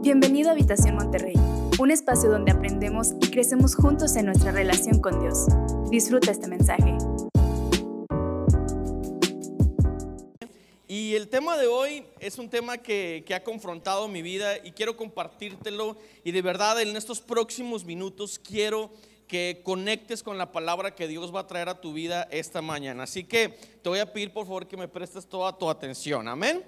Bienvenido a Habitación Monterrey, un espacio donde aprendemos y crecemos juntos en nuestra relación con Dios. Disfruta este mensaje. Y el tema de hoy es un tema que, ha confrontado mi vida y quiero compartírtelo. Y de verdad en estos próximos minutos quiero que conectes con la palabra que Dios va a traer a tu vida esta mañana. Así que te voy a pedir por favor que me prestes toda tu atención. Amén.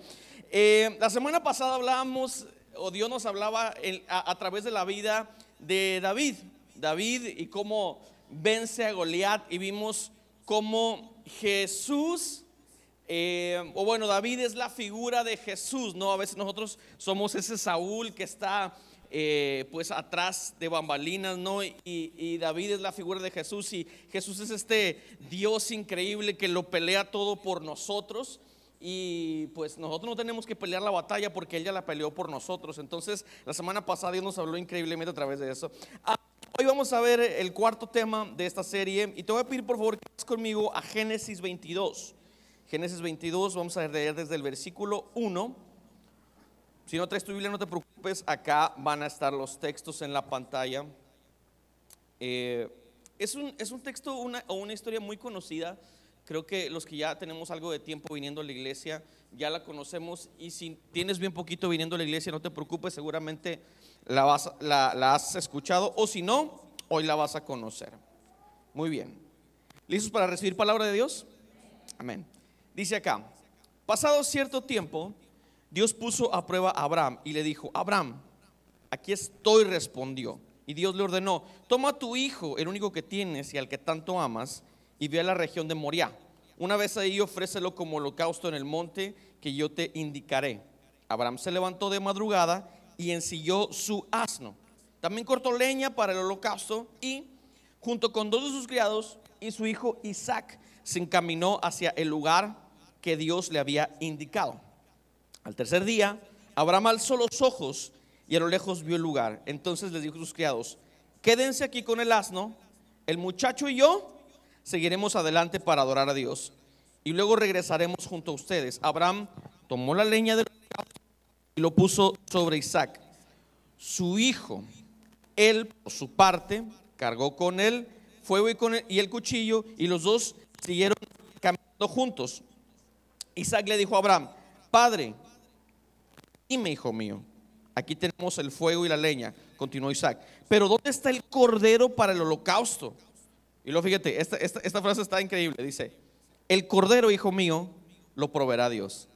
Eh, la semana pasada hablábamos, o Dios nos hablaba a, través de la vida de David. David y cómo vence a Goliat y vimos cómo Jesús, eh, o bueno, David es la figura de Jesús, ¿no? A veces nosotros somos ese Saúl que está eh, pues atrás de bambalinas, ¿no? Y, y, David es la figura de Jesús y Jesús es este Dios increíble que lo pelea todo por nosotros y pues nosotros no tenemos que pelear la batalla porque Él ya la peleó por nosotros. Entonces, la semana pasada Dios nos habló increíblemente a través de eso. Ah, hoy vamos a ver el cuarto tema de esta serie y te voy a pedir por favor que vayas conmigo a Génesis 22. Génesis 22, vamos a leer desde el versículo 1. Si no traes tu Biblia, no te preocupes, acá van a estar los textos en la pantalla. Eh, es, un, es un texto o una historia muy conocida Creo que los que ya tenemos algo de tiempo viniendo a la iglesia, ya la conocemos y si tienes bien poquito viniendo a la iglesia, no te preocupes, seguramente la, has escuchado o si no, hoy la vas a conocer. Muy bien. ¿Listos para recibir palabra de Dios? Amén. Dice acá, pasado cierto tiempo, Dios puso a prueba a Abraham y le dijo, Abraham, aquí estoy, respondió. Y Dios le ordenó, toma a tu hijo, el único que tienes y al que tanto amas, y ve a la región de Moriah. Una vez ahí ofrécelo como holocausto en el monte que yo te indicaré. Abraham se levantó de madrugada y ensilló su asno. También cortó leña para el holocausto y junto con dos de sus criados y su hijo Isaac se encaminó hacia el lugar que Dios le había indicado. Al tercer día, Abraham alzó los ojos y a lo lejos vio el lugar. Entonces les dijo a sus criados, quédense aquí con el asno, el muchacho y yo seguiremos adelante para adorar a Dios. Y luego regresaremos junto a ustedes. Abraham tomó la leña del y lo puso sobre Isaac, su hijo. Él, por su parte, cargó con él fuego y, con y el cuchillo, y los dos siguieron caminando juntos. Isaac le dijo a Abraham, Padre, dime, hijo mío, aquí tenemos el fuego y la leña, continuó Isaac, pero ¿dónde está el cordero para el holocausto? Y luego fíjate, esta, esta, frase está increíble. Dice, el cordero, hijo mío, lo proveerá Dios.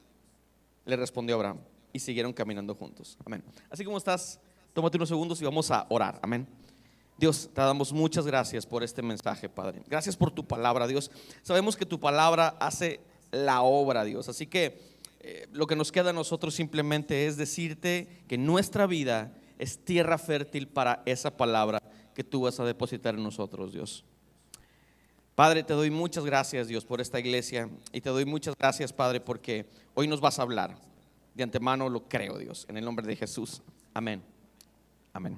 Le respondió Abraham. Y siguieron caminando juntos. Amén. Así como estás, tómate unos segundos y vamos a orar. Amén. Dios, te damos muchas gracias por este mensaje, Padre. Gracias por tu palabra, Dios. Sabemos que tu palabra hace la obra, Dios. Así que eh, lo que nos queda a nosotros simplemente es decirte que nuestra vida es tierra fértil para esa palabra que tú vas a depositar en nosotros, Dios. Padre, te doy muchas gracias, Dios, por esta iglesia. Y te doy muchas gracias, Padre, porque hoy nos vas a hablar. De antemano lo creo, Dios, en el nombre de Jesús. Amén. Amén.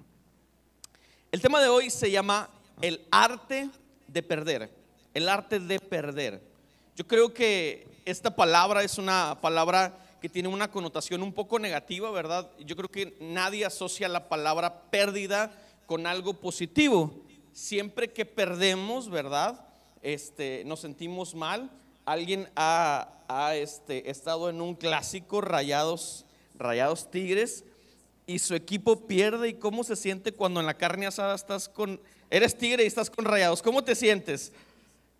El tema de hoy se llama el arte de perder. El arte de perder. Yo creo que esta palabra es una palabra que tiene una connotación un poco negativa, ¿verdad? Yo creo que nadie asocia la palabra pérdida con algo positivo. Siempre que perdemos, ¿verdad? Este, nos sentimos mal. Alguien ha, este, estado en un clásico rayados, rayados Tigres y su equipo pierde y cómo se siente cuando en la carne asada estás con, eres tigre y estás con rayados, ¿cómo te sientes?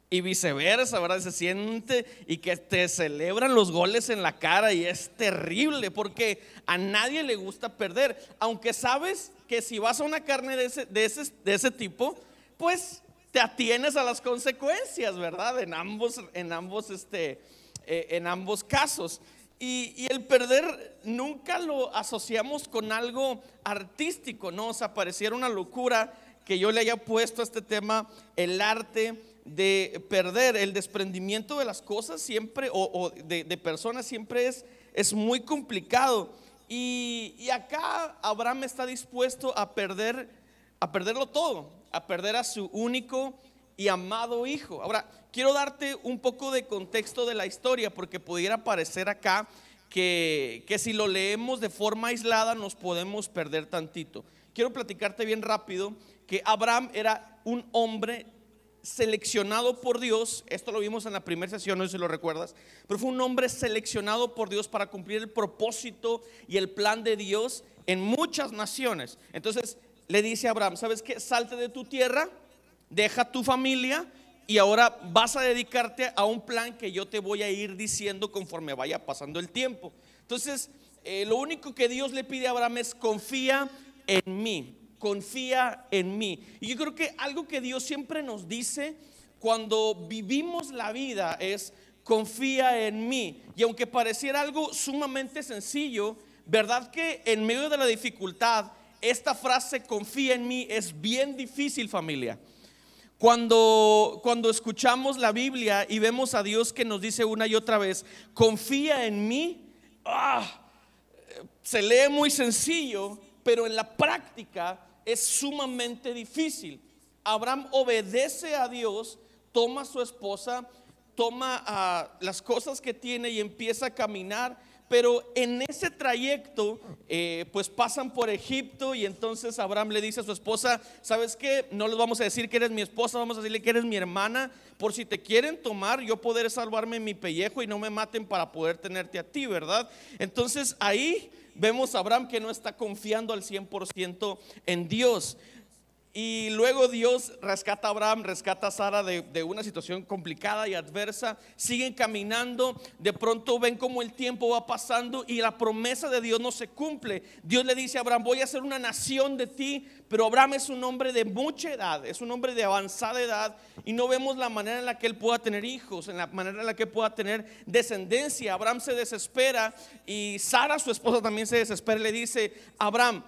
Y viceversa, ¿verdad? Se siente y que te celebran los goles en la cara y es terrible porque a nadie le gusta perder, aunque sabes que si vas a una carne de ese tipo, pues te atienes a las consecuencias, ¿verdad? En ambos, en ambos, este, eh, en ambos casos. Y, el perder nunca lo asociamos con algo artístico, ¿no? O sea, pareciera una locura que yo le haya puesto a este tema el arte de perder, el desprendimiento de las cosas siempre, o, de, personas siempre es, es muy complicado. Y, y, acá Abraham está dispuesto a perder, a perderlo todo a perder a su único y amado hijo. Ahora, quiero darte un poco de contexto de la historia porque pudiera parecer acá que, que si lo leemos de forma aislada nos podemos perder tantito. Quiero platicarte bien rápido que Abraham era un hombre seleccionado por Dios, esto lo vimos en la primera sesión, no sé si lo recuerdas, pero fue un hombre seleccionado por Dios para cumplir el propósito y el plan de Dios en muchas naciones. Entonces le dice a Abraham, ¿sabes qué? Salte de tu tierra, deja tu familia y ahora vas a dedicarte a un plan que yo te voy a ir diciendo conforme vaya pasando el tiempo. Entonces, eh, lo único que Dios le pide a Abraham es confía en mí confía en mí. Y yo creo que algo que Dios siempre nos dice cuando vivimos la vida es confía en mí. Y aunque pareciera algo sumamente sencillo, ¿verdad que en medio de la dificultad esta frase confía en mí es bien difícil familia? Cuando, cuando escuchamos la Biblia y vemos a Dios que nos dice una y otra vez, confía en mí, ¡ah! se lee muy sencillo, pero en la práctica es sumamente difícil. Abraham obedece a Dios, toma a su esposa, toma las cosas que tiene y empieza a caminar. Pero en ese trayecto, eh, pues pasan por Egipto y entonces Abraham le dice a su esposa, ¿sabes qué? No les vamos a decir que eres mi esposa, vamos a decirle que eres mi hermana, por si te quieren tomar, yo poder salvarme mi pellejo y no me maten para poder tenerte a ti, ¿verdad? Entonces ahí vemos a Abraham que no está confiando al 100% en Dios. Y luego Dios rescata a Abraham, rescata a Sara de, una situación complicada y adversa. Siguen caminando, de pronto ven cómo el tiempo va pasando y la promesa de Dios no se cumple. Dios le dice a Abraham, voy a hacer una nación de ti, pero Abraham es un hombre de mucha edad, es un hombre de avanzada edad y no vemos la manera en la que él pueda tener hijos, en la manera en la que pueda tener descendencia. Abraham se desespera y Sara, su esposa, también se desespera y le dice, Abraham,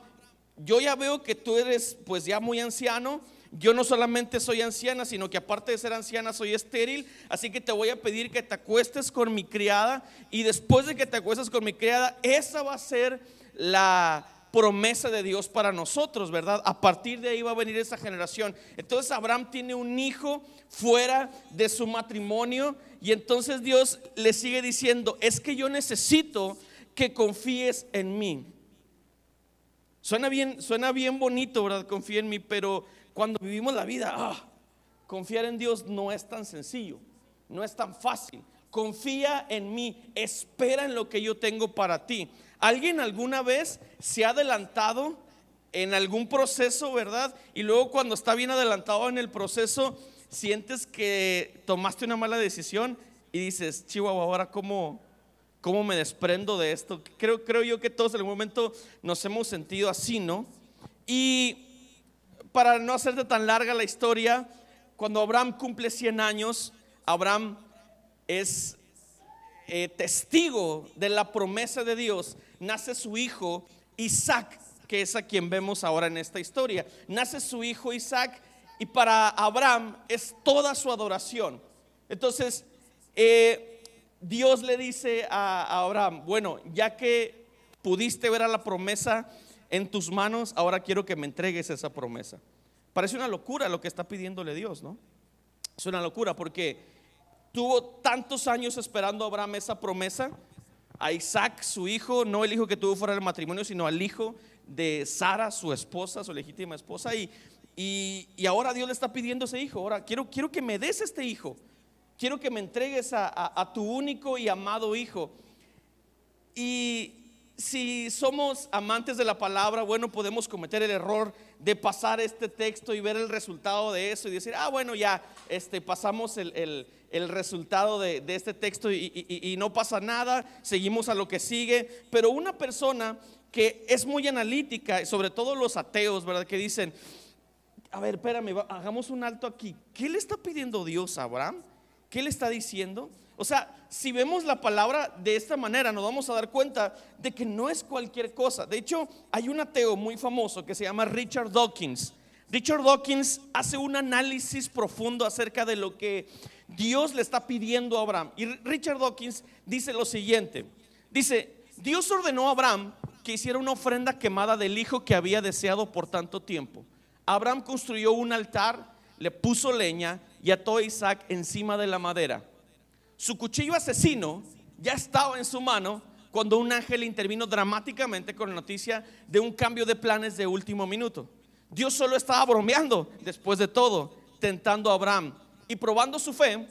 yo ya veo que tú eres pues ya muy anciano. Yo no solamente soy anciana, sino que aparte de ser anciana soy estéril. Así que te voy a pedir que te acuestes con mi criada. Y después de que te acuestes con mi criada, esa va a ser la promesa de Dios para nosotros, ¿verdad? A partir de ahí va a venir esa generación. Entonces Abraham tiene un hijo fuera de su matrimonio. Y entonces Dios le sigue diciendo, es que yo necesito que confíes en mí. Suena bien, suena bien bonito, ¿verdad? Confía en mí, pero cuando vivimos la vida, ah, confiar en Dios no es tan sencillo, no es tan fácil. Confía en mí, espera en lo que yo tengo para ti. ¿Alguien alguna vez se ha adelantado en algún proceso, verdad? Y luego cuando está bien adelantado en el proceso, sientes que tomaste una mala decisión y dices, Chihuahua, ahora cómo, ¿Cómo me desprendo de esto? Creo, creo yo que todos en algún momento nos hemos sentido así, ¿no? Y para no hacerte tan larga la historia, cuando Abraham cumple 100 años, Abraham es eh, testigo de la promesa de Dios. Nace su hijo Isaac, que es a quien vemos ahora en esta historia. Nace su hijo Isaac y para Abraham es toda su adoración. Entonces, eh, Dios le dice a, Abraham, bueno, ya que pudiste ver a la promesa en tus manos, ahora quiero que me entregues esa promesa. Parece una locura lo que está pidiéndole Dios, ¿no? Es una locura porque tuvo tantos años esperando a Abraham esa promesa, a Isaac, su hijo, no el hijo que tuvo fuera del matrimonio, sino al hijo de Sara, su esposa, su legítima esposa, y, y, ahora Dios le está pidiendo ese hijo, ahora quiero, quiero que me des este hijo quiero que me entregues a, tu único y amado Hijo. Y si somos amantes de la palabra, bueno, podemos cometer el error de pasar este texto y ver el resultado de eso y decir, ah, bueno, ya, este, pasamos el, resultado de, este texto y, y, no pasa nada, seguimos a lo que sigue. Pero una persona que es muy analítica, sobre todo los ateos, ¿verdad? Que dicen, a ver, espérame, hagamos un alto aquí. ¿Qué le está pidiendo Dios a Abraham? ¿Qué le está diciendo? O sea, si vemos la palabra de esta manera, nos vamos a dar cuenta de que no es cualquier cosa. De hecho, hay un ateo muy famoso que se llama Richard Dawkins. Richard Dawkins hace un análisis profundo acerca de lo que Dios le está pidiendo a Abraham. Y Richard Dawkins dice lo siguiente. Dice, Dios ordenó a Abraham que hiciera una ofrenda quemada del hijo que había deseado por tanto tiempo. Abraham construyó un altar, le puso leña y ató a Isaac encima de la madera. Su cuchillo asesino ya estaba en su mano, cuando un ángel intervino dramáticamente con la noticia de un cambio de planes de último minuto. Dios solo estaba bromeando, después de todo, tentando a Abraham y probando su fe.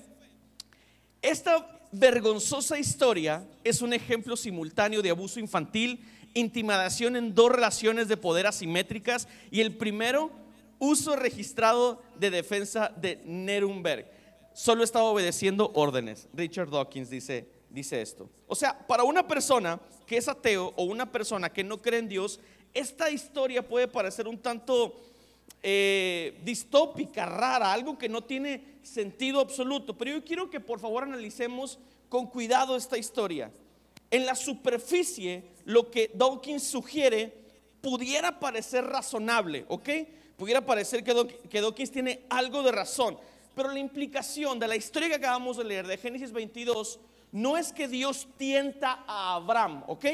Esta vergonzosa historia es un ejemplo simultáneo de abuso infantil, intimidación en dos relaciones de poder asimétricas y el primero, uso registrado de defensa de Nuremberg. Solo estaba obedeciendo órdenes. Richard Dawkins dice, dice esto. O sea, para una persona que es ateo o una persona que no cree en Dios, esta historia puede parecer un tanto eh, distópica, rara, algo que no tiene sentido absoluto. Pero yo quiero que por favor analicemos con cuidado esta historia. En la superficie, lo que Dawkins sugiere pudiera parecer razonable, ¿ok? Pudiera parecer que, que Dawkins tiene algo de razón. Pero la implicación de la historia que acabamos de leer de Génesis 22 no es que Dios tienta a Abraham, ¿ok?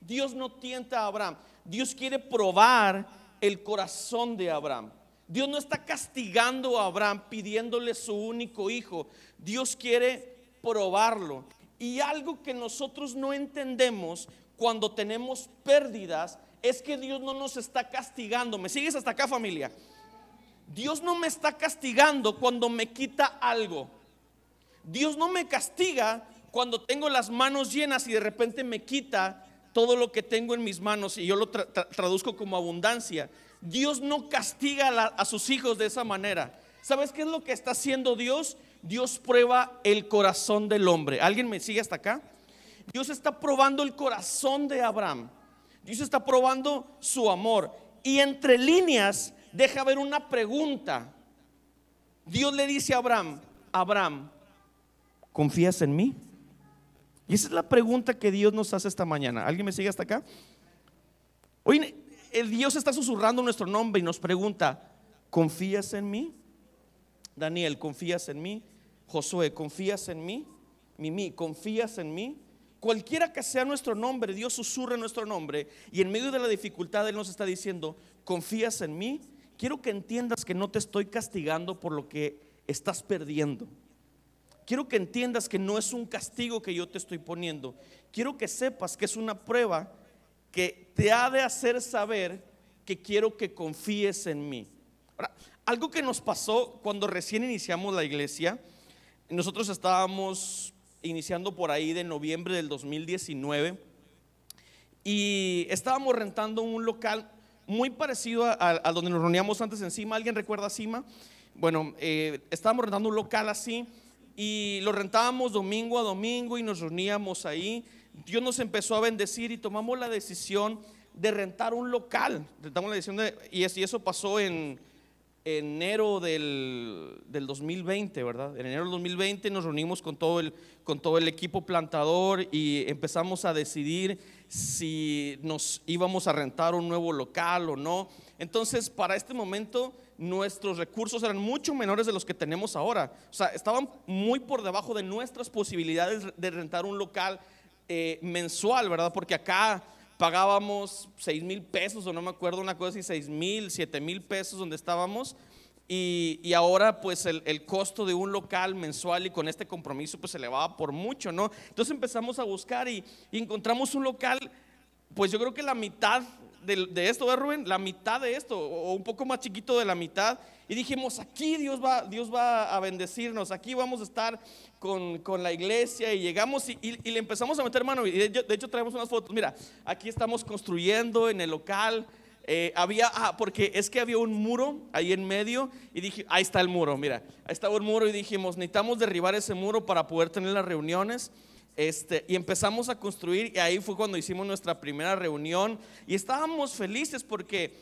Dios no tienta a Abraham. Dios quiere probar el corazón de Abraham. Dios no está castigando a Abraham pidiéndole su único hijo. Dios quiere probarlo. Y algo que nosotros no entendemos cuando tenemos pérdidas es que Dios no nos está castigando. ¿Me sigues hasta acá familia? Dios no me está castigando cuando me quita algo. Dios no me castiga cuando tengo las manos llenas y de repente me quita todo lo que tengo en mis manos y yo lo traduzco como abundancia. Dios no castiga a, sus hijos de esa manera. ¿Sabes qué es lo que está haciendo Dios? Dios prueba el corazón del hombre. ¿Alguien me sigue hasta acá? Dios está probando el corazón de Abraham. Dios está probando su amor. Y entre líneas deja ver una pregunta. Dios le dice a Abraham, Abraham, ¿confías en mí? Y esa es la pregunta que Dios nos hace esta mañana. ¿Alguien me sigue hasta acá? Hoy Dios está susurrando nuestro nombre y nos pregunta, ¿confías en mí? Daniel, ¿confías en mí? Josué, ¿confías en mí? Mimi, ¿confías en mí? Cualquiera que sea nuestro nombre, Dios susurra nuestro nombre y en medio de la dificultad Él nos está diciendo, ¿confías en mí? Quiero que entiendas que no te estoy castigando por lo que estás perdiendo. Quiero que entiendas que no es un castigo que yo te estoy poniendo. Quiero que sepas que es una prueba que te ha de hacer saber que quiero que confíes en mí. Ahora, algo que nos pasó cuando recién iniciamos la iglesia, nosotros estábamos iniciando por ahí de noviembre del 2019 y estábamos rentando un local muy parecido a, donde nos reuníamos antes encima. ¿Alguien recuerda Cima? Bueno, eh, estábamos rentando un local así y lo rentábamos domingo a domingo y nos reuníamos ahí. Dios nos empezó a bendecir y tomamos la decisión de rentar un local. Rentamos la decisión de, y eso pasó en enero del, del, 2020, ¿verdad? En enero del 2020 nos reunimos con todo, el, con todo el equipo plantador y empezamos a decidir si nos íbamos a rentar un nuevo local o no. Entonces, para este momento nuestros recursos eran mucho menores de los que tenemos ahora. O sea, estaban muy por debajo de nuestras posibilidades de rentar un local eh, mensual, ¿verdad? Porque acá pagábamos 6 mil pesos, o no me acuerdo una cosa así, 6 mil, 7 mil pesos donde estábamos. Y, ahora pues el, costo de un local mensual y con este compromiso pues se elevaba por mucho, ¿no? Entonces empezamos a buscar y, y encontramos un local, pues yo creo que la mitad de, esto, ¿verdad, Rubén? La mitad de esto, o un poco más chiquito de la mitad. Y dijimos, aquí Dios va, Dios va a bendecirnos, aquí vamos a estar con, la iglesia. Y llegamos y, le empezamos a meter mano. Y de, hecho traemos unas fotos. Mira, aquí estamos construyendo en el local. Eh, había, ah, porque es que había un muro ahí en medio y dije, ahí está el muro, mira, ahí estaba el muro y dijimos, necesitamos derribar ese muro para poder tener las reuniones. Este, y empezamos a construir y ahí fue cuando hicimos nuestra primera reunión y estábamos felices porque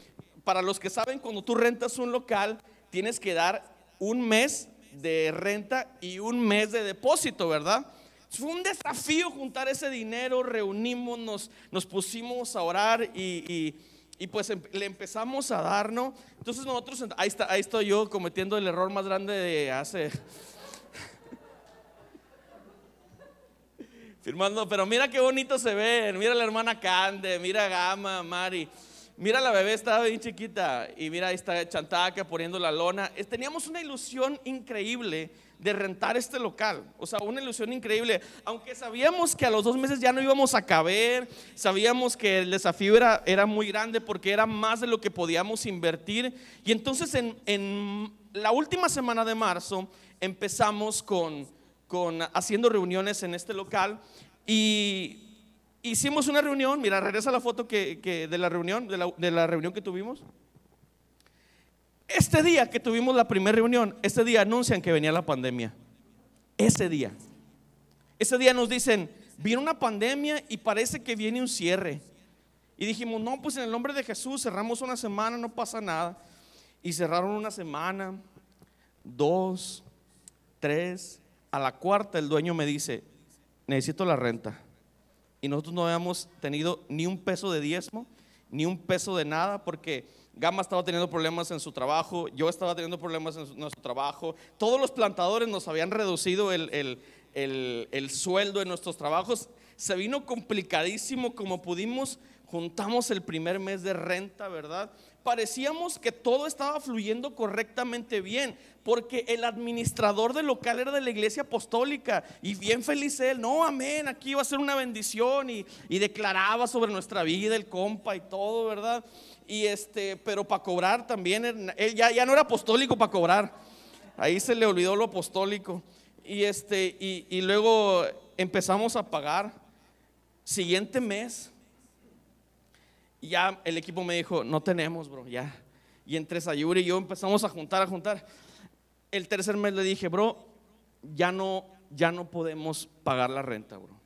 para los que saben, cuando tú rentas un local, tienes que dar un mes de renta y un mes de depósito, ¿verdad? Fue un desafío juntar ese dinero, reunimos, nos, pusimos a orar y, y, pues em, le empezamos a dar, ¿no? Entonces nosotros, ahí, está, ahí estoy yo cometiendo el error más grande de hace firmando, pero mira qué bonito se ven, mira la hermana Cande, mira Gama, Mari. Mira, la bebé estaba bien chiquita y mira, ahí está Chantaca poniendo la lona. Teníamos una ilusión increíble de rentar este local. O sea, una ilusión increíble. Aunque sabíamos que a los dos meses ya no íbamos a caber, sabíamos que el desafío era, muy grande porque era más de lo que podíamos invertir. Y entonces en, la última semana de marzo empezamos con haciendo reuniones en este local y hicimos una reunión, mira, regresa la foto que, de la reunión, de la, de la reunión que tuvimos. Este día que tuvimos la primera reunión, este día anuncian que venía la pandemia. Ese día. Ese día nos dicen, viene una pandemia y parece que viene un cierre. Y dijimos, no, pues en el nombre de Jesús cerramos una semana, no pasa nada. Y cerraron una semana, dos, tres. A la cuarta el dueño me dice, necesito la renta y nosotros no habíamos tenido ni un peso de diezmo, ni un peso de nada, porque Gama estaba teniendo problemas en su trabajo, yo estaba teniendo problemas en nuestro trabajo, todos los plantadores nos habían reducido el, el sueldo en nuestros trabajos, se vino complicadísimo como pudimos, juntamos el primer mes de renta, ¿verdad? Parecíamos que todo estaba fluyendo correctamente bien, porque el administrador del local era de la iglesia apostólica y bien feliz él, no, amén, aquí va a ser una bendición y, declaraba sobre nuestra vida el compa y todo, ¿verdad? Y este, pero para cobrar también, él ya, ya no era apostólico para cobrar, ahí se le olvidó lo apostólico. Y, este, y, y luego empezamos a pagar, siguiente mes, y ya el equipo me dijo, no tenemos, bro, ya. Y entre Sayuri y yo empezamos a juntar, a juntar. El tercer mes le dije, bro, ya no, ya no podemos pagar la renta, bro.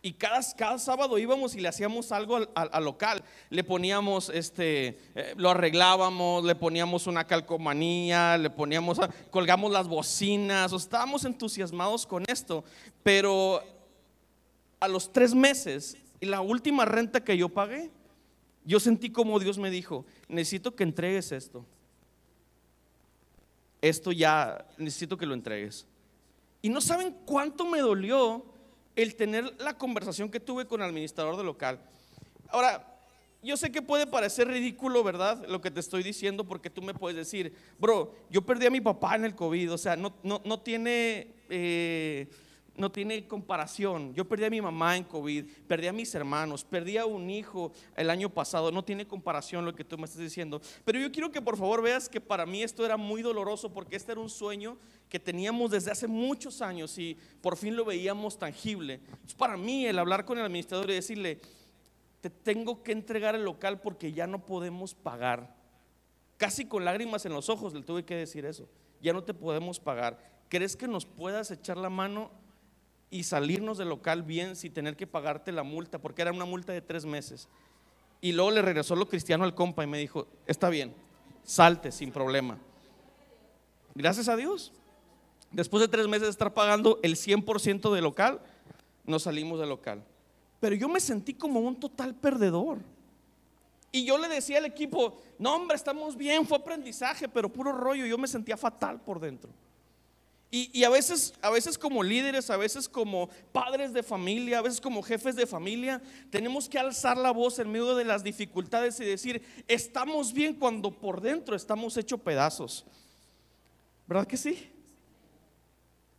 Y cada, cada sábado íbamos y le hacíamos algo al, local. Le poníamos, este, eh, lo arreglábamos, le poníamos una calcomanía, le poníamos, colgamos las bocinas. estábamos entusiasmados con esto. Pero a los tres meses, la última renta que yo pagué, yo sentí como Dios me dijo, necesito que entregues esto. Esto ya, necesito que lo entregues. Y no saben cuánto me dolió el tener la conversación que tuve con el administrador del local. Ahora, yo sé que puede parecer ridículo, ¿verdad? Lo que te estoy diciendo, porque tú me puedes decir, bro, yo perdí a mi papá en el COVID, o sea, no, no, no tiene... Eh, no tiene comparación. Yo perdí a mi mamá en COVID, perdí a mis hermanos, perdí a un hijo el año pasado, no tiene comparación lo que tú me estás diciendo. Pero yo quiero que por favor veas que para mí esto era muy doloroso porque este era un sueño que teníamos desde hace muchos años y por fin lo veíamos tangible. Es para mí el hablar con el administrador y decirle, te tengo que entregar el local porque ya no podemos pagar. Casi con lágrimas en los ojos le tuve que decir eso. Ya no te podemos pagar. ¿Crees que nos puedas echar la mano y salirnos del local bien sin tener que pagarte la multa, porque era una multa de tres meses. Y luego le regresó lo cristiano al compa y me dijo, está bien, salte sin problema. Gracias a Dios. Después de tres meses de estar pagando el 100% del local, nos salimos del local. Pero yo me sentí como un total perdedor. Y yo le decía al equipo, no hombre, estamos bien, fue aprendizaje, pero puro rollo. Yo me sentía fatal por dentro. Y, a, veces, a veces como líderes, a veces como padres de familia, a veces como jefes de familia, tenemos que alzar la voz en medio de las dificultades y decir, estamos bien cuando por dentro estamos hechos pedazos. ¿Verdad que sí?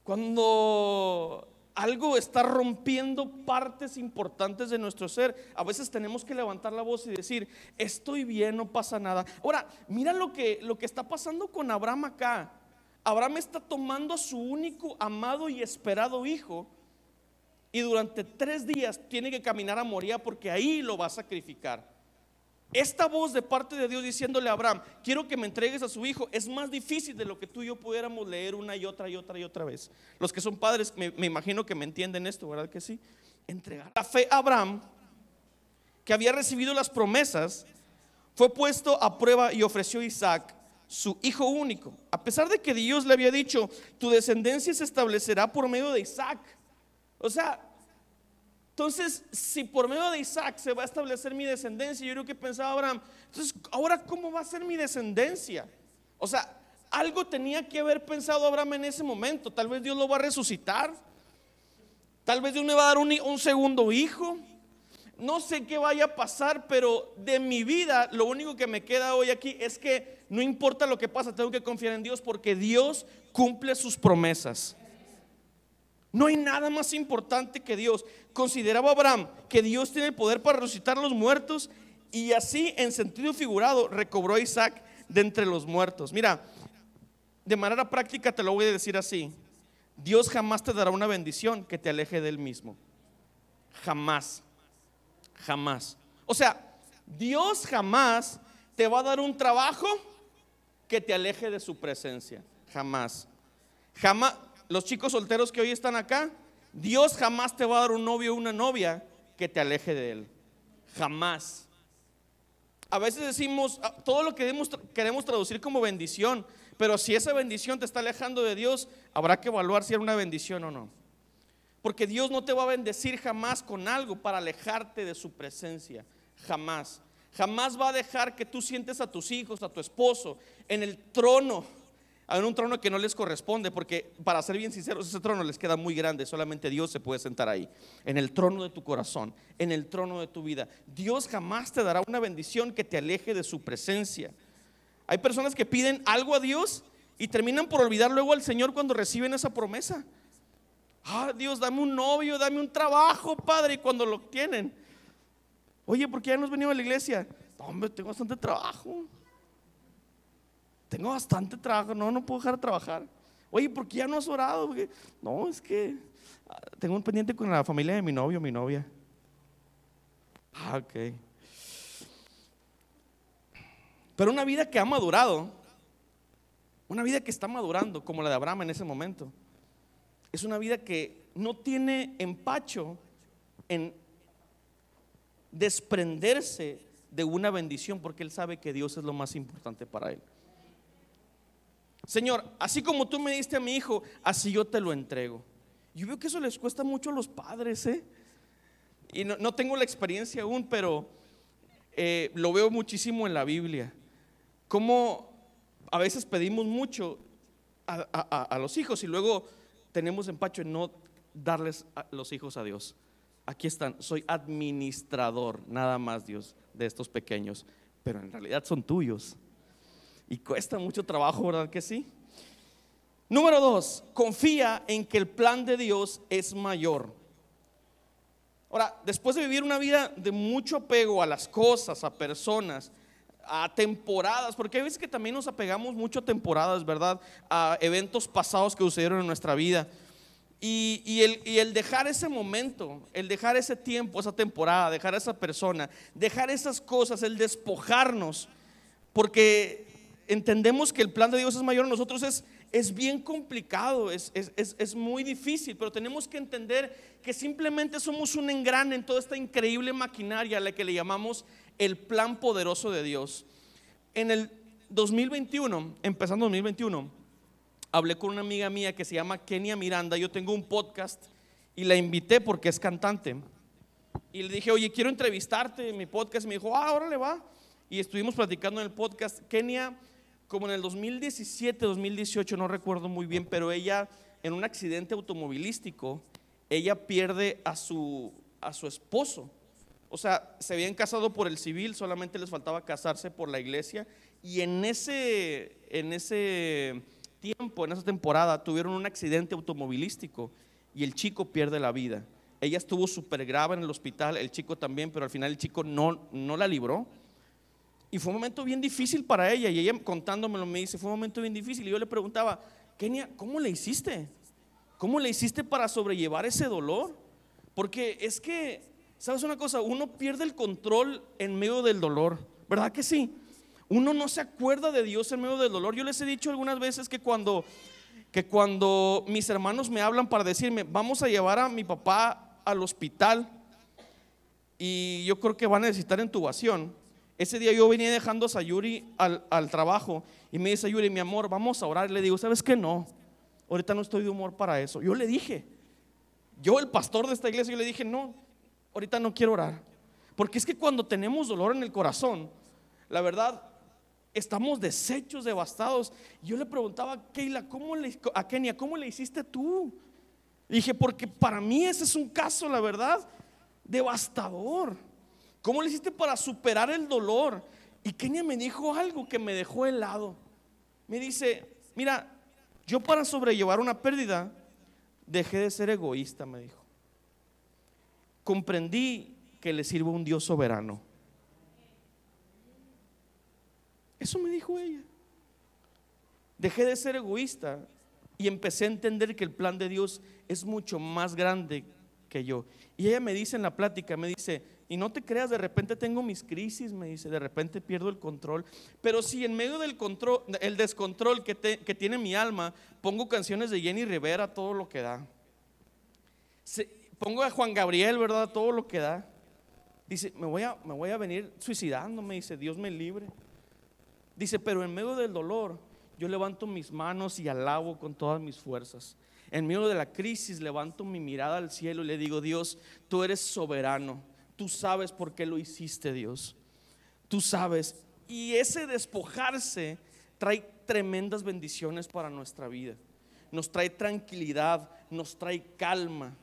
Cuando algo está rompiendo partes importantes de nuestro ser, a veces tenemos que levantar la voz y decir, estoy bien, no pasa nada. Ahora, mira lo que, lo que está pasando con Abraham acá. Abraham está tomando a su único amado y esperado hijo y durante tres días tiene que caminar a Moría porque ahí lo va a sacrificar. Esta voz de parte de Dios diciéndole a Abraham, quiero que me entregues a su hijo, es más difícil de lo que tú y yo pudiéramos leer una y otra y otra y otra vez. Los que son padres me, me imagino que me entienden esto, ¿verdad que sí? Entregar. La fe a Abraham, que había recibido las promesas, fue puesto a prueba y ofreció Isaac su hijo único. A pesar de que Dios le había dicho, tu descendencia se establecerá por medio de Isaac. O sea, entonces, si por medio de Isaac se va a establecer mi descendencia, yo creo que pensaba Abraham, entonces, ahora cómo va a ser mi descendencia? O sea, algo tenía que haber pensado Abraham en ese momento. Tal vez Dios lo va a resucitar. Tal vez Dios me va a dar un, un segundo hijo. no sé qué vaya a pasar, pero de mi vida lo único que me queda hoy aquí es que no importa lo que pasa, tengo que confiar en Dios porque Dios cumple sus promesas. No hay nada más importante que Dios. Consideraba Abraham que Dios tiene el poder para resucitar a los muertos y así en sentido figurado recobró a Isaac de entre los muertos. Mira, de manera práctica te lo voy a decir así. Dios jamás te dará una bendición que te aleje de él mismo. Jamás. Jamás. O sea, Dios jamás te va a dar un trabajo que te aleje de su presencia. Jamás. Jamás. Los chicos solteros que hoy están acá, Dios jamás te va a dar un novio o una novia que te aleje de él. Jamás. A veces decimos, ah, todo lo que queremos traducir como bendición, pero si esa bendición te está alejando de Dios, habrá que evaluar si era una bendición o no. Porque Dios no te va a bendecir jamás con algo para alejarte de su presencia. Jamás. Jamás va a dejar que tú sientes a tus hijos, a tu esposo, en el trono. En un trono que no les corresponde, porque para ser bien sinceros, ese trono les queda muy grande. Solamente Dios se puede sentar ahí. En el trono de tu corazón, en el trono de tu vida. Dios jamás te dará una bendición que te aleje de su presencia. Hay personas que piden algo a Dios y terminan por olvidar luego al Señor cuando reciben esa promesa. Ah, Dios, dame un novio, dame un trabajo, Padre. Y cuando lo tienen, oye, ¿por qué ya no has venido a la iglesia? hombre, tengo bastante trabajo. Tengo bastante trabajo, no, no puedo dejar de trabajar. Oye, ¿por qué ya no has orado? no, es que ah, tengo un pendiente con la familia de mi novio, mi novia. Ah, ok. Pero una vida que ha madurado, una vida que está madurando, como la de Abraham en ese momento, es una vida que no tiene empacho en desprenderse de una bendición porque él sabe que Dios es lo más importante para él. Señor, así como tú me diste a mi hijo, así yo te lo entrego. Yo veo que eso les cuesta mucho a los padres, ¿eh? Y no, tengo la experiencia aún, pero eh, lo veo muchísimo en la Biblia. Cómo a veces pedimos mucho a los hijos y luego tenemos empacho en no darles los hijos a Dios. Aquí están, soy administrador, nada más Dios, de estos pequeños, pero en realidad son tuyos. Y cuesta mucho trabajo, ¿verdad que sí? Número dos, confía en que el plan de Dios es mayor. Ahora, después de vivir una vida de mucho apego a las cosas, a personas, a temporadas, porque hay veces que también nos apegamos mucho a temporadas, ¿verdad? A eventos pasados que sucedieron en nuestra vida. Y, el, dejar ese momento, el dejar ese tiempo, esa temporada, dejar esa persona, dejar esas cosas, el despojarnos, porque entendemos que el plan de Dios es mayor a nosotros, es, es bien complicado, es, es, es, muy difícil, pero tenemos que entender que simplemente somos un engrane en toda esta increíble maquinaria a la que le llamamos el plan poderoso de Dios. En el 2021, empezando 2021, hablé con una amiga mía que se llama Kenia Miranda. Yo tengo un podcast y la invité porque es cantante. Y le dije, oye, quiero entrevistarte en mi podcast. Me dijo, ah, ahora le va. Y estuvimos platicando en el podcast. Kenia, como en el 2017, 2018, no recuerdo muy bien, pero ella, en un accidente automovilístico, ella pierde a su, a su esposo. O sea, se habían casado por el civil, solamente les faltaba casarse por la iglesia. Y en ese, en ese tiempo, en esa temporada, tuvieron un accidente automovilístico y el chico pierde la vida. Ella estuvo súper grave en el hospital, el chico también, pero al final el chico no, no la libró. Y fue un momento bien difícil para ella. Y ella contándomelo me dice, fue un momento bien difícil. Y yo le preguntaba, Kenia, ¿cómo le hiciste? ¿Cómo le hiciste para sobrellevar ese dolor? Porque es que ¿Sabes una cosa? Uno pierde el control en medio del dolor, ¿verdad que sí? Uno no se acuerda de Dios en medio del dolor. Yo les he dicho algunas veces que cuando, que cuando mis hermanos me hablan para decirme, vamos a llevar a mi papá al hospital y yo creo que va a necesitar intubación. Ese día yo venía dejando a Sayuri al, al trabajo y me dice Sayuri, mi amor, vamos a orar. Y le digo, ¿sabes qué? No, ahorita no estoy de humor para eso. Yo le dije, yo el pastor de esta iglesia, yo le dije, no, ahorita no quiero orar. Porque es que cuando tenemos dolor en el corazón, la verdad, estamos deshechos, devastados. Yo le preguntaba a Keila, ¿cómo le, a ¿cómo le hiciste tú? dije, porque para mí ese es un caso, la verdad, devastador. ¿Cómo le hiciste para superar el dolor? Y Kenia me dijo algo que me dejó helado. Me dice, mira, yo para sobrellevar una pérdida dejé de ser egoísta, me dijo. Comprendí que le sirvo a un Dios soberano. Eso me dijo ella. Dejé de ser egoísta y empecé a entender que el plan de Dios es mucho más grande que yo. Y ella me dice en la plática, me dice, y no te creas, de repente tengo mis crisis, me dice, de repente pierdo el control. Pero si en medio del control, el descontrol que, tiene mi alma, pongo canciones de Jenny Rivera, todo lo que da. pongo a Juan Gabriel, ¿verdad? Todo lo que da. Dice, me voy, a, me voy a venir suicidando, me dice, Dios me libre. Dice, pero en medio del dolor, yo levanto mis manos y alabo con todas mis fuerzas. En medio de la crisis, levanto mi mirada al cielo y le digo, Dios, tú eres soberano Tú sabes por qué lo hiciste, Dios. Tú sabes. Y ese despojarse trae tremendas bendiciones para nuestra vida. Nos trae tranquilidad, nos trae calma,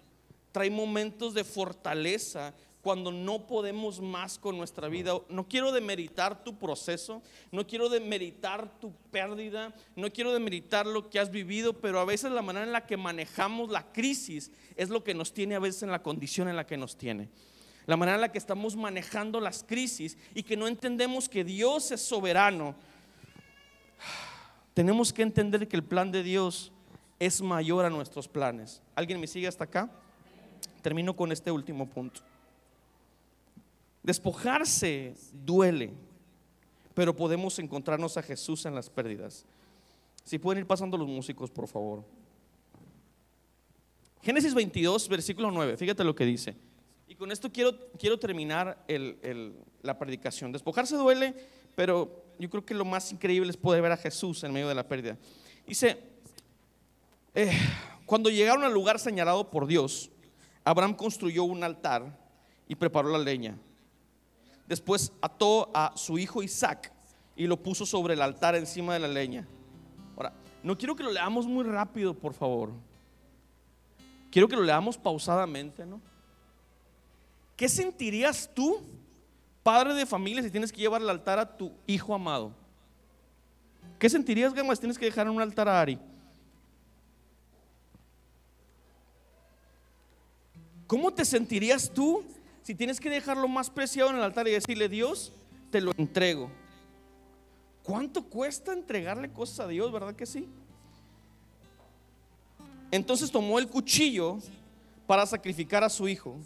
trae momentos de fortaleza cuando no podemos más con nuestra vida. No quiero demeritar tu proceso, no quiero demeritar tu pérdida, no quiero demeritar lo que has vivido, pero a veces la manera en la que manejamos la crisis es lo que nos tiene a veces en la condición en la que nos tiene la manera en la que estamos manejando las crisis y que no entendemos que Dios es soberano. Tenemos que entender que el plan de Dios es mayor a nuestros planes. ¿Alguien me sigue hasta acá? Termino con este último punto. Despojarse duele, pero podemos encontrarnos a Jesús en las pérdidas. Si pueden ir pasando los músicos, por favor. Génesis 22, versículo 9, fíjate lo que dice. Y con esto quiero, quiero terminar la predicación. Despojarse duele, pero yo creo que lo más increíble es poder ver a Jesús en medio de la pérdida. Dice, eh, cuando llegaron al lugar señalado por Dios, Abraham construyó un altar y preparó la leña. Después ató a su hijo Isaac y lo puso sobre el altar encima de la leña. Ahora, no quiero que lo leamos muy rápido, por favor. Quiero que lo leamos pausadamente, ¿no? ¿Qué sentirías tú, padre de familia, si tienes que llevar al altar a tu hijo amado? ¿Qué sentirías, Gama, si tienes que dejar en un altar a Ari? ¿Cómo te sentirías tú si tienes que dejar lo más preciado en el altar y decirle, Dios, te lo entrego? ¿Cuánto cuesta entregarle cosas a Dios, verdad que sí? Entonces tomó el cuchillo para sacrificar a su hijo.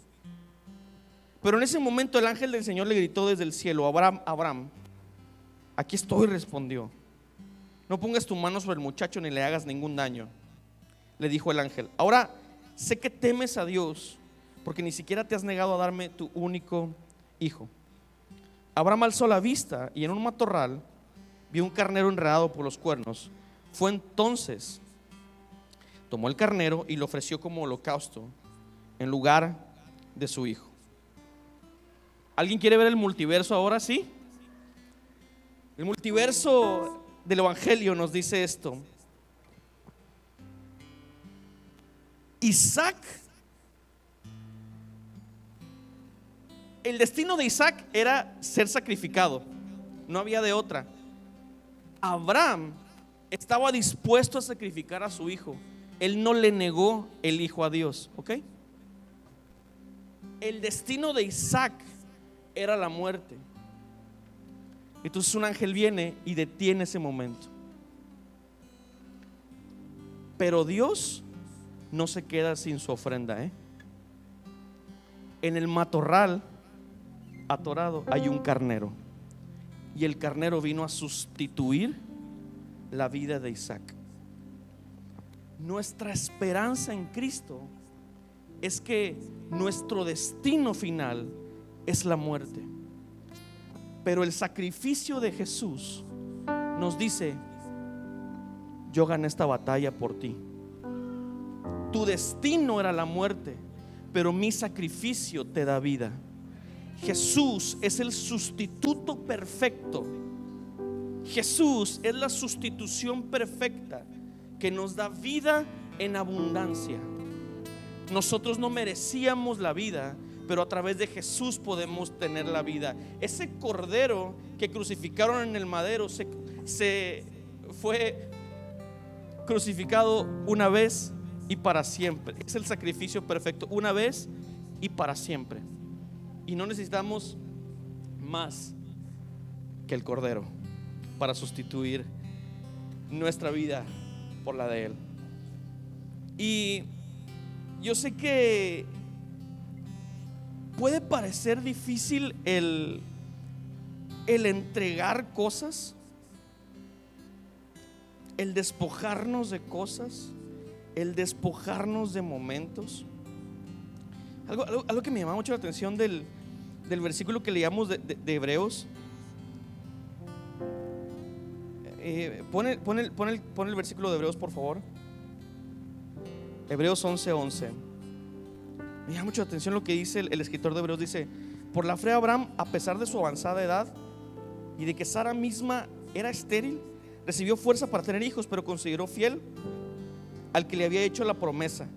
Pero en ese momento el ángel del Señor le gritó desde el cielo, Abraham, Abraham, aquí estoy, respondió. No pongas tu mano sobre el muchacho ni le hagas ningún daño. Le dijo el ángel, ahora sé que temes a Dios porque ni siquiera te has negado a darme tu único hijo. Abraham alzó la vista y en un matorral vio un carnero enredado por los cuernos. Fue entonces, tomó el carnero y lo ofreció como holocausto en lugar de su hijo. ¿Alguien quiere ver el multiverso ahora sí? El multiverso del Evangelio nos dice esto. Isaac, el destino de Isaac era ser sacrificado, no había de otra. Abraham estaba dispuesto a sacrificar a su hijo, él no le negó el hijo a Dios, ¿ok? El destino de Isaac era la muerte. Entonces un ángel viene y detiene ese momento. Pero Dios no se queda sin su ofrenda. ¿eh? En el matorral atorado hay un carnero. Y el carnero vino a sustituir la vida de Isaac. Nuestra esperanza en Cristo es que nuestro destino final es la muerte. Pero el sacrificio de Jesús nos dice, yo gané esta batalla por ti. Tu destino era la muerte, pero mi sacrificio te da vida. Jesús es el sustituto perfecto. Jesús es la sustitución perfecta que nos da vida en abundancia. Nosotros no merecíamos la vida, pero a través de Jesús podemos tener la vida. Ese cordero que crucificaron en el madero se, fue crucificado una vez y para siempre. Es el sacrificio perfecto, una vez y para siempre. Y no necesitamos más que el cordero para sustituir nuestra vida por la de Él. Y yo sé que puede parecer difícil el, el entregar cosas, el despojarnos de cosas, el despojarnos de momentos. Algo, algo, que me llama mucho la atención del, del versículo que leíamos de, de, Hebreos. Eh, pone, pone, el, el, versículo de Hebreos, por favor. Hebreos 11:11. 11. Me llama mucho la atención lo que dice el, el, escritor de Hebreos. Dice, por la fe Abraham, a pesar de su avanzada edad y de que Sara misma era estéril, recibió fuerza para tener hijos, pero consideró fiel al que le había hecho la promesa.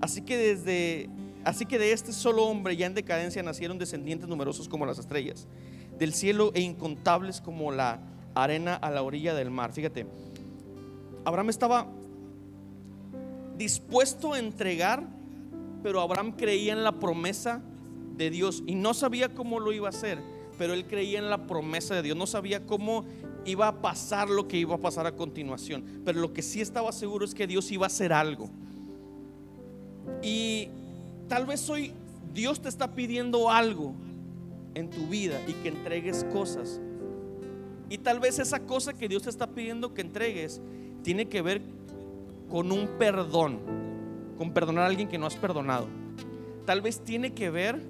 Así que desde así que de este solo hombre ya en decadencia nacieron descendientes numerosos como las estrellas del cielo e incontables como la arena a la orilla del mar. Fíjate, Abraham estaba dispuesto a entregar, pero Abraham creía en la promesa de Dios y no sabía cómo lo iba a hacer, pero él creía en la promesa de Dios, no sabía cómo iba a pasar lo que iba a pasar a continuación. Pero lo que sí estaba seguro es que Dios iba a hacer algo. Y tal vez hoy Dios te está pidiendo algo en tu vida y que entregues cosas. Y tal vez esa cosa que Dios te está pidiendo que entregues tiene que ver con un perdón, con perdonar a alguien que no has perdonado. Tal vez tiene que ver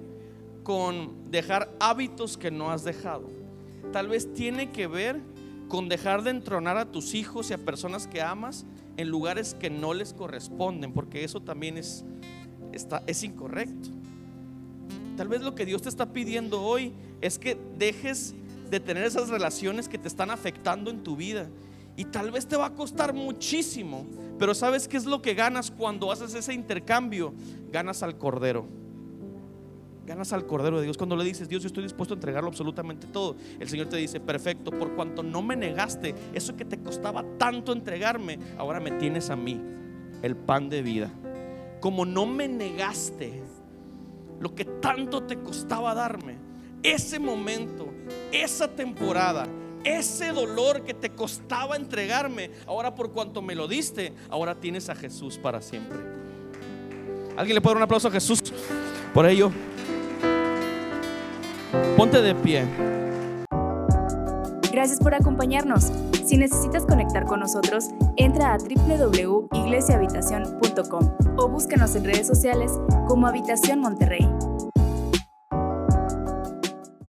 con dejar hábitos que no has dejado. Tal vez tiene que ver con dejar de entronar a tus hijos y a personas que amas en lugares que no les corresponden, porque eso también es, es incorrecto. Tal vez lo que Dios te está pidiendo hoy es que dejes de tener esas relaciones que te están afectando en tu vida. Y tal vez te va a costar muchísimo, pero ¿sabes qué es lo que ganas cuando haces ese intercambio? Ganas al Cordero ganas al Cordero de Dios. Cuando le dices, Dios, yo estoy dispuesto a entregarlo absolutamente todo, el Señor te dice, perfecto, por cuanto no me negaste eso que te costaba tanto entregarme, ahora me tienes a mí, el pan de vida. Como no me negaste lo que tanto te costaba darme, ese momento, esa temporada, ese dolor que te costaba entregarme, ahora por cuanto me lo diste, ahora tienes a Jesús para siempre. ¿Alguien le puede dar un aplauso a Jesús por ello? Ponte de pie. Gracias por acompañarnos. Si necesitas conectar con nosotros, entra a www.iglesiahabitacion.com o búscanos en redes sociales como Habitación Monterrey.